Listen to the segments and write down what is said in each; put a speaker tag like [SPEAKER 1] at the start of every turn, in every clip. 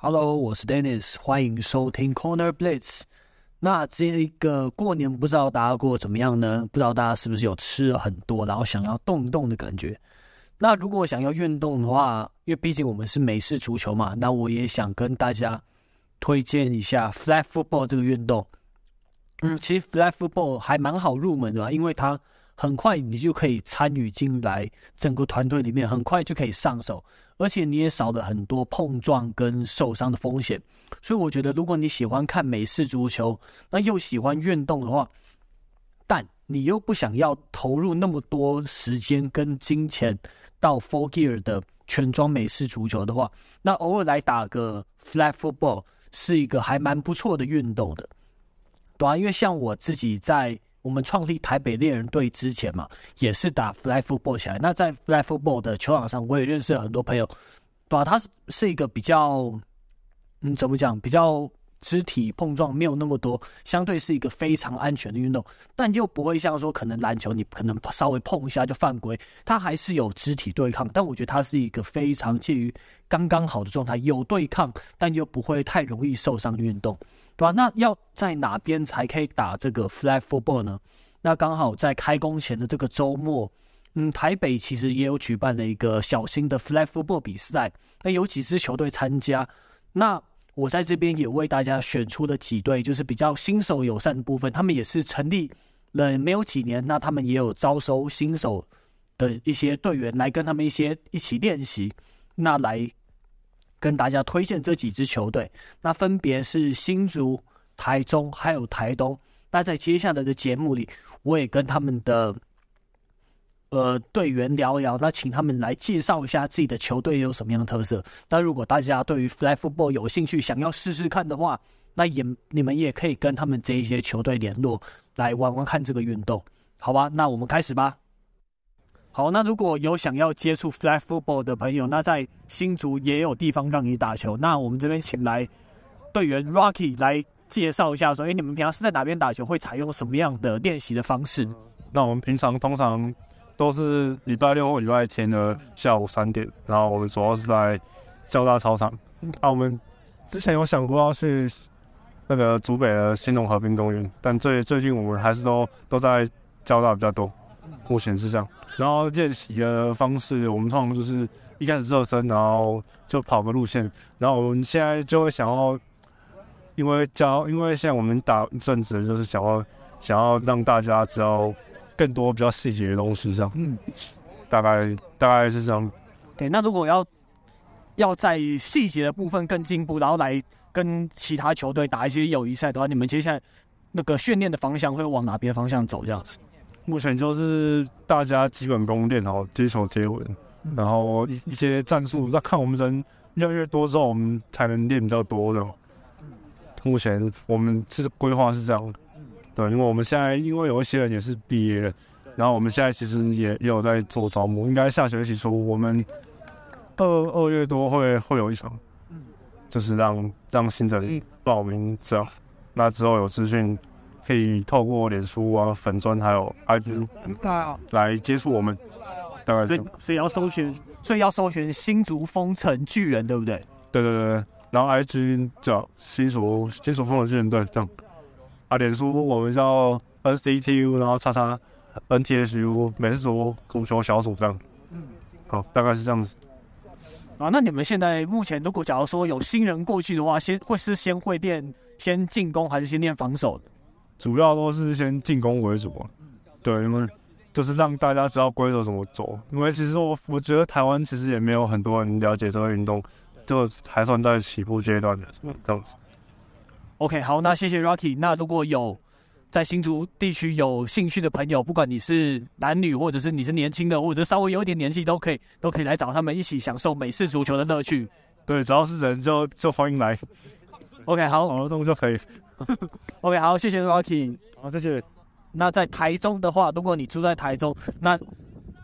[SPEAKER 1] Hello，我是 Dennis，欢迎收听 Corner Blitz。那这一个过年不知道大家过得怎么样呢？不知道大家是不是有吃了很多，然后想要动一动的感觉？那如果想要运动的话，因为毕竟我们是美式足球嘛，那我也想跟大家推荐一下 Flag Football 这个运动。嗯，其实 Flag Football 还蛮好入门的，因为它很快你就可以参与进来整个团队里面，很快就可以上手。而且你也少了很多碰撞跟受伤的风险，所以我觉得如果你喜欢看美式足球，那又喜欢运动的话，但你又不想要投入那么多时间跟金钱到 Full Gear 的全装美式足球的话，那偶尔来打个 Flag Football 是一个还蛮不错的运动的，对啊，因为像我自己在。我们创立台北猎人队之前嘛，也是打 fly football 起来。那在 fly football 的球场上，我也认识了很多朋友，对吧？他是是一个比较，嗯，怎么讲？比较肢体碰撞没有那么多，相对是一个非常安全的运动，但又不会像说可能篮球你可能稍微碰一下就犯规，它还是有肢体对抗。但我觉得它是一个非常介于刚刚好的状态，有对抗，但又不会太容易受伤的运动。对吧？那要在哪边才可以打这个 flag football 呢？那刚好在开工前的这个周末，嗯，台北其实也有举办了一个小型的 flag football 比赛，那有几支球队参加。那我在这边也为大家选出了几队，就是比较新手友善的部分。他们也是成立了没有几年，那他们也有招收新手的一些队员来跟他们一些一起练习，那来。跟大家推荐这几支球队，那分别是新竹、台中还有台东。那在接下来的节目里，我也跟他们的呃队员聊一聊，那请他们来介绍一下自己的球队有什么样的特色。那如果大家对于 fly Football 有兴趣，想要试试看的话，那也你们也可以跟他们这一些球队联络，来玩玩看这个运动，好吧？那我们开始吧。好，那如果有想要接触 fly football 的朋友，那在新竹也有地方让你打球。那我们这边请来队员 Rocky 来介绍一下，说：哎，你们平常是在哪边打球？会采用什么样的练习的方式？
[SPEAKER 2] 那我们平常通常都是礼拜六或礼拜天的下午三点，然后我们主要是在交大操场。那我们之前有想过要去那个竹北的新农河滨公园，但最最近我们还是都都在交大比较多。目前是这样，然后练习的方式，我们通常就是一开始热身，然后就跑个路线，然后我们现在就会想要，因为教，因为现在我们打一阵子，就是想要想要让大家知道更多比较细节的东西，这样，嗯，大概大概是这样。
[SPEAKER 1] 对，那如果要要在细节的部分更进步，然后来跟其他球队打一些友谊赛的话，你们接下来那个训练的方向会往哪边方向走？这样子？
[SPEAKER 2] 目前就是大家基本功练好，接球接稳，然后一一些战术，那看我们人越来越多之后，我们才能练比较多的。目前我们是规划是这样的，对，因为我们现在因为有一些人也是毕业了，然后我们现在其实也也有在做招募，应该下学期初我们二二月多会会有一场，就是让让新人报名这样，那之后有资讯。可以透过脸书啊、粉专还有 IG 来接触我们，大概是。
[SPEAKER 1] 所以要搜寻，所以要搜寻新竹风城巨人，对不对？
[SPEAKER 2] 对对对，然后 IG 叫新竹新竹风城巨人对这样。啊，脸书我们叫 NCTU，然后叉叉 NTSU 美式足球小组这样。嗯，好，大概是这样子。
[SPEAKER 1] 啊，那你们现在目前如果假如说有新人过去的话，先会是先会练先进攻，还是先练防守的？
[SPEAKER 2] 主要都是先进攻为主，对，因为就是让大家知道规则怎么走。因为其实我我觉得台湾其实也没有很多人了解这个运动，就还算在起步阶段的这样子。
[SPEAKER 1] OK，好，那谢谢 Rocky。那如果有在新竹地区有兴趣的朋友，不管你是男女，或者是你是年轻的，或者稍微有一点年纪，都可以都可以来找他们一起享受美式足球的乐趣。
[SPEAKER 2] 对，只要是人就就欢迎来。
[SPEAKER 1] OK，好，
[SPEAKER 2] 活动就可以。
[SPEAKER 1] OK，好，谢谢 Rocky。
[SPEAKER 2] 好，谢谢。
[SPEAKER 1] 那在台中的话，如果你住在台中，那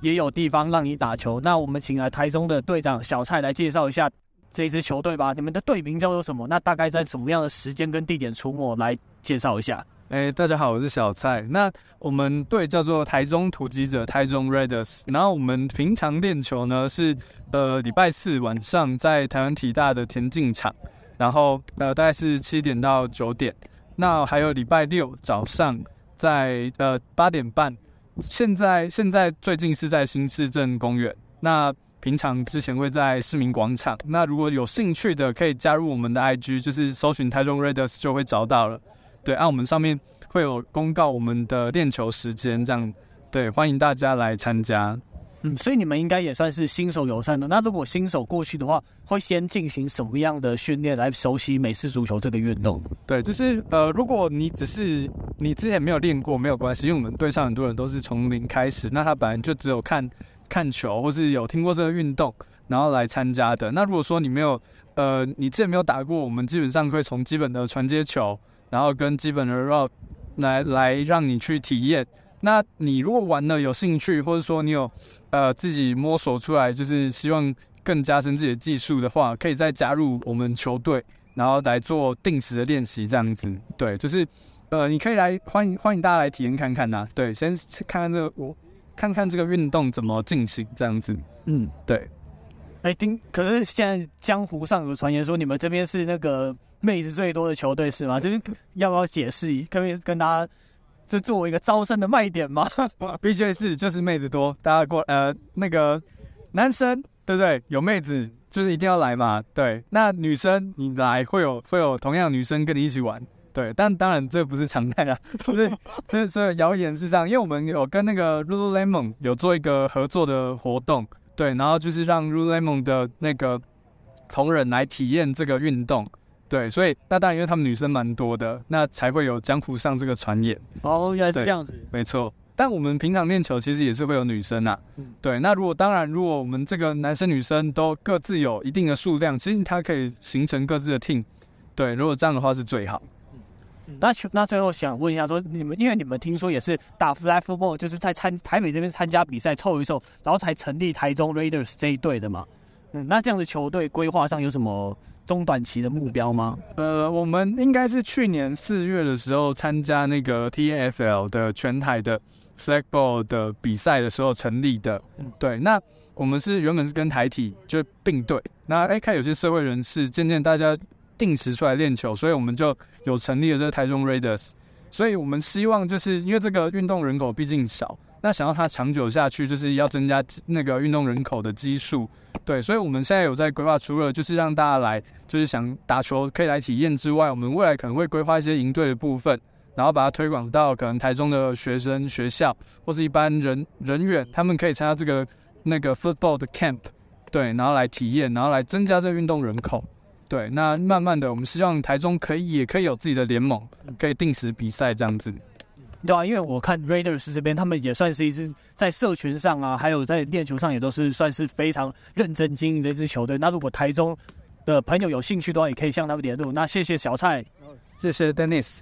[SPEAKER 1] 也有地方让你打球。那我们请来台中的队长小蔡来介绍一下这一支球队吧。你们的队名叫做什么？那大概在什么样的时间跟地点出没？来介绍一下。
[SPEAKER 3] 哎、大家好，我是小蔡。那我们队叫做台中突击者，台中 Raiders。然后我们平常练球呢是呃礼拜四晚上在台湾体大的田径场。然后呃大概是七点到九点。那还有礼拜六早上在呃八点半。现在现在最近是在新市镇公园，那平常之前会在市民广场。那如果有兴趣的，可以加入我们的 IG，就是搜寻台中 Raiders 就会找到了。对，按、啊、我们上面会有公告我们的练球时间，这样对，欢迎大家来参加。
[SPEAKER 1] 嗯，所以你们应该也算是新手友善的。那如果新手过去的话，会先进行什么样的训练来熟悉美式足球这个运动？
[SPEAKER 3] 对，就是呃，如果你只是你之前没有练过，没有关系，因为我们队上很多人都是从零开始，那他本来就只有看看球，或是有听过这个运动，然后来参加的。那如果说你没有呃，你之前没有打过，我们基本上会从基本的传接球，然后跟基本的 route 来来让你去体验。那你如果玩的有兴趣，或者说你有呃自己摸索出来，就是希望更加深自己的技术的话，可以再加入我们球队，然后来做定时的练习这样子。对，就是呃你可以来欢迎欢迎大家来体验看看呐、对，先看看这个我看看这个运动怎么进行这样子。嗯，对。
[SPEAKER 1] 哎，丁，可是现在江湖上有传言说你们这边是那个妹子最多的球队是吗？这边要不要解释一，可不可以跟大家？这作为一个招生的卖点吗？
[SPEAKER 3] 必须是，就是妹子多，大家过呃那个男生对不对？有妹子就是一定要来嘛，对。那女生你来会有会有同样女生跟你一起玩，对。但当然这不是常态啦，不是。所以所以谣言是这样，因为我们有跟那个 Lululemon 有做一个合作的活动，对，然后就是让 Lululemon 的那个同仁来体验这个运动。对，所以那当然，因为他们女生蛮多的，那才会有江湖上这个传言。
[SPEAKER 1] 哦，原来是这样子。
[SPEAKER 3] 没错，但我们平常练球其实也是会有女生啊。嗯、对，那如果当然，如果我们这个男生女生都各自有一定的数量，其实它可以形成各自的 team。对，如果这样的话是最好。
[SPEAKER 1] 嗯、那那最后想问一下，说你们因为你们听说也是打 flag football，就是在参台北这边参加比赛凑一凑，然后才成立台中 Raiders 这一队的嘛？嗯，那这样的球队规划上有什么？中短期的目标吗？
[SPEAKER 3] 呃，我们应该是去年四月的时候参加那个 TFL 的全台的 Flagball 的比赛的时候成立的。对，那我们是原本是跟台体就并队，那哎看有些社会人士渐渐大家定时出来练球，所以我们就有成立了这个台中 Raiders。所以我们希望就是因为这个运动人口毕竟少。那想要它长久下去，就是要增加那个运动人口的基数，对，所以我们现在有在规划，除了就是让大家来，就是想打球可以来体验之外，我们未来可能会规划一些营队的部分，然后把它推广到可能台中的学生学校或是一般人人员，他们可以参加这个那个 football 的 camp，对，然后来体验，然后来增加这个运动人口，对，那慢慢的，我们希望台中可以也可以有自己的联盟，可以定时比赛这样子。
[SPEAKER 1] 对啊，因为我看 Raiders 这边，他们也算是一支在社群上啊，还有在练球上也都是算是非常认真经营的一支球队。那如果台中的朋友有兴趣的话，也可以向他们联络。那谢谢小蔡，
[SPEAKER 3] 谢谢 Dennis。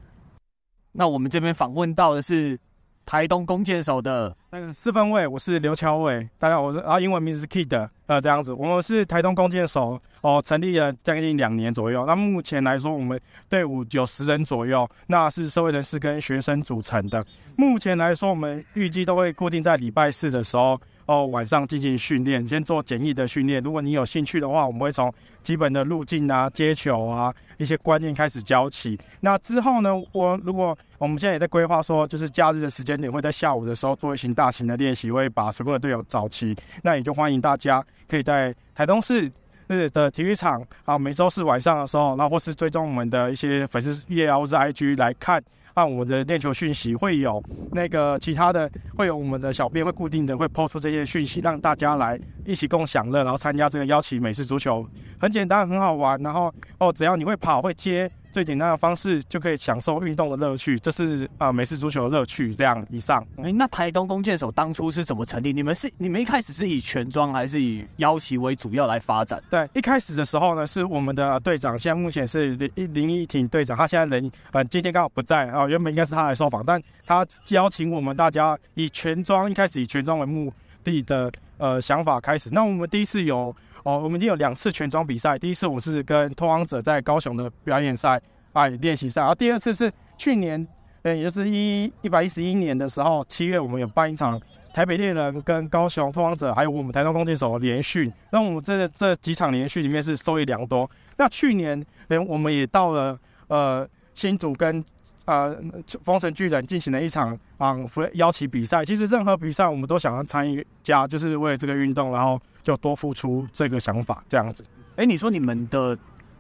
[SPEAKER 1] 那我们这边访问到的是。台东弓箭手的
[SPEAKER 4] 那个四分卫，我是刘乔伟，大家好，我是啊，英文名字是 Kid，呃，这样子，我们是台东弓箭手哦，成立了将近两年左右，那目前来说，我们队伍有十人左右，那是社会人士跟学生组成的。目前来说，我们预计都会固定在礼拜四的时候。哦，晚上进行训练，先做简易的训练。如果你有兴趣的话，我们会从基本的路径啊、接球啊一些观念开始教起。那之后呢，我如果我们现在也在规划说，就是假日的时间点会在下午的时候做一些大型的练习，会把所有的队友找齐。那也就欢迎大家可以在台东市的体育场啊，每周四晚上的时候，那或是追踪我们的一些粉丝页啊或是 IG 来看。按我们的练球讯息会有那个其他的，会有我们的小编会固定的会抛出这些讯息，让大家来一起共享乐，然后参加这个邀请美式足球，很简单很好玩，然后哦只要你会跑会接。最简单的方式就可以享受运动的乐趣，这是啊、呃、美式足球的乐趣。这样以上，
[SPEAKER 1] 哎、欸，那台东弓箭手当初是怎么成立？你们是你们一开始是以全装还是以腰旗为主要来发展？
[SPEAKER 4] 对，一开始的时候呢，是我们的队长，现在目前是林林依婷队长，他现在人呃今天刚好不在啊、呃，原本应该是他来受访，但他邀请我们大家以全装，一开始以全装为目的的呃想法开始。那我们第一次有。哦，我们已经有两次全装比赛。第一次我是跟拓荒者在高雄的表演赛啊练习赛，然后第二次是去年，呃，也就是一一百一十一年的时候，七月我们有办一场台北猎人跟高雄拓荒者，还有我们台东弓箭手的联训。那我们这这几场联训里面是受益良多。那去年连，我们也到了呃新竹跟呃丰神巨人进行了一场啊邀请比赛。其实任何比赛我们都想要参与加，就是为了这个运动，然后就多付出这个想法这样子。
[SPEAKER 1] 哎，你说你们的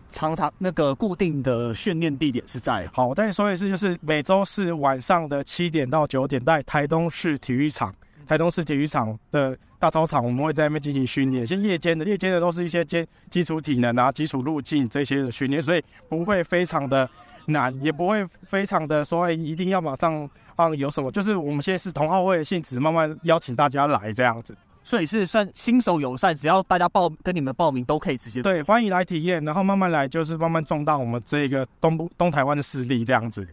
[SPEAKER 1] 常常那个固定的训练地点是在？
[SPEAKER 4] 好，我再说一次，就是每周四晚上的七点到九点，在台东市体育场。台东市体育场的大操场，我们会在那边进行训练。像夜间的，夜间的都是一些基基础体能啊、基础路径这些的训练，所以不会非常的难，也不会非常的说一定要马上啊有什么。就是我们现在是同好会的性质，慢慢邀请大家来这样子。
[SPEAKER 1] 所以是算新手友善，只要大家报跟你们报名都可以直接。
[SPEAKER 4] 对，欢迎来体验，然后慢慢来，就是慢慢壮大我们这个东部东台湾的势力这样子。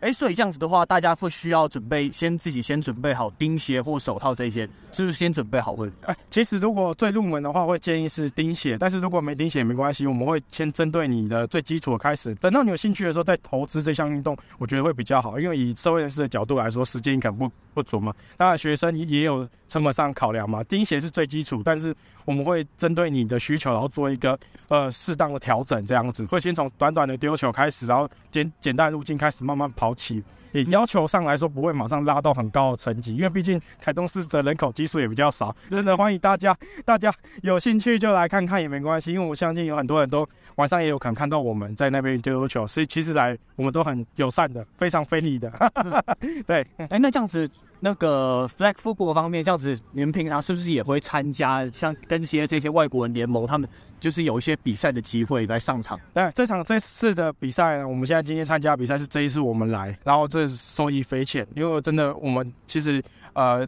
[SPEAKER 1] 哎，所以这样子的话，大家会需要准备，先自己先准备好钉鞋或手套这些，是不是先准备好会？
[SPEAKER 4] 哎，其实如果最入门的话，会建议是钉鞋，但是如果没钉鞋没关系，我们会先针对你的最基础的开始，等到你有兴趣的时候再投资这项运动，我觉得会比较好，因为以社会人士的角度来说，时间可能不不足嘛。当然，学生也有成本上考量嘛。钉鞋是最基础，但是我们会针对你的需求，然后做一个呃适当的调整，这样子会先从短短的丢球开始，然后简简单的路径开始慢慢跑起。也要求上来说不会马上拉到很高的层级，因为毕竟台东市的人口基数也比较少。真的欢迎大家，大家有兴趣就来看看也没关系，因为我相信有很多人都晚上也有可能看到我们在那边丢球，所以其实来我们都很友善的，非常 friendly 的。对，
[SPEAKER 1] 哎，那这样子。那个 flag football 方面，这样子，你们平常是不是也会参加像跟些这些外国人联盟，他们就是有一些比赛的机会来上场？
[SPEAKER 4] 对，这场这次的比赛呢，我们现在今天参加比赛是这一次我们来，然后这受益匪浅，因为真的我们其实呃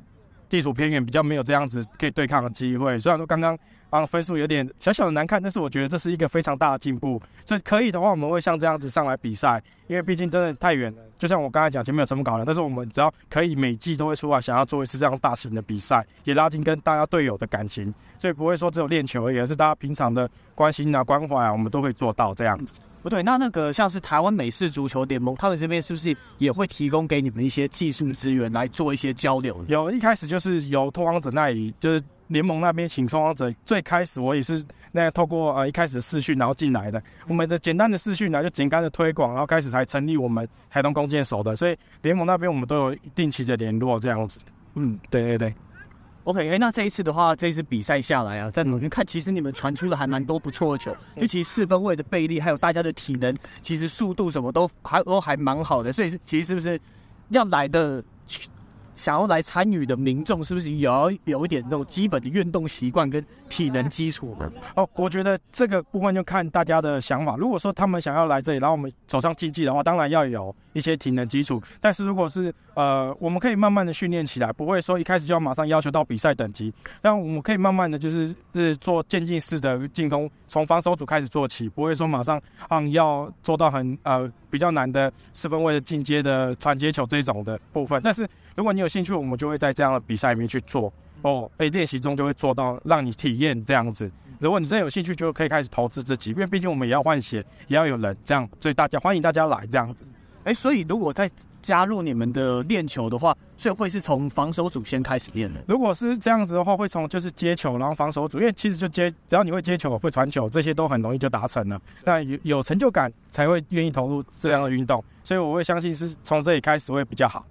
[SPEAKER 4] 地处偏远，比较没有这样子可以对抗的机会。虽然说刚刚。啊，分数有点小小的难看，但是我觉得这是一个非常大的进步。所以可以的话，我们会像这样子上来比赛，因为毕竟真的太远了。就像我刚才讲，前面有什么搞的，但是我们只要可以，每季都会出来，想要做一次这样大型的比赛，也拉近跟大家队友的感情，所以不会说只有练球而已，而是大家平常的关心啊、关怀啊，我们都会做到这样子。
[SPEAKER 1] 不对，那那个像是台湾美式足球联盟，他们这边是不是也会提供给你们一些技术资源来做一些交流？
[SPEAKER 4] 有，一开始就是由拓荒者那里就是。联盟那边请拓荒者，最开始我也是那透过呃一开始的视讯然后进来的。我们的简单的视讯呢，就简单的推广，然后开始才成立我们台东弓箭手的。所以联盟那边我们都有定期的联络这样子。嗯，对对对。
[SPEAKER 1] OK，那这一次的话，这一次比赛下来啊，在我们看，其实你们传出了还蛮多不错的球，就其实四分位的臂力，还有大家的体能，其实速度什么都还都还蛮好的。所以是其实是不是要来的？想要来参与的民众，是不是也要有一点那种基本的运动习惯跟体能基础呢？
[SPEAKER 4] 哦，我觉得这个部分就看大家的想法。如果说他们想要来这里，然后我们走上竞技的话，当然要有一些体能基础。但是如果是呃，我们可以慢慢的训练起来，不会说一开始就要马上要求到比赛等级。但我们可以慢慢的就是是做渐进式的进攻，从防守组开始做起，不会说马上啊要做到很呃比较难的四分位的进阶的传接球这种的部分。但是如果你有兴趣，我们就会在这样的比赛里面去做哦。哎，练习中就会做到，让你体验这样子。如果你真的有兴趣，就可以开始投资自己，因为毕竟我们也要换血，也要有人这样，所以大家欢迎大家来这样子。
[SPEAKER 1] 哎，所以如果在加入你们的练球的话，所以会是从防守组先开始练的。
[SPEAKER 4] 如果是这样子的话，会从就是接球，然后防守组，因为其实就接，只要你会接球、会传球，这些都很容易就达成了。那有有成就感才会愿意投入这样的运动，所以我会相信是从这里开始会比较好。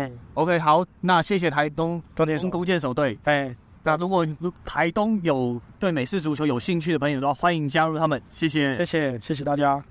[SPEAKER 1] 嗯，OK，好，那谢谢台东弓箭弓箭手队。哎，那如果台东有对美式足球有兴趣的朋友的话，欢迎加入他们。谢谢，
[SPEAKER 4] 谢谢，谢谢大家。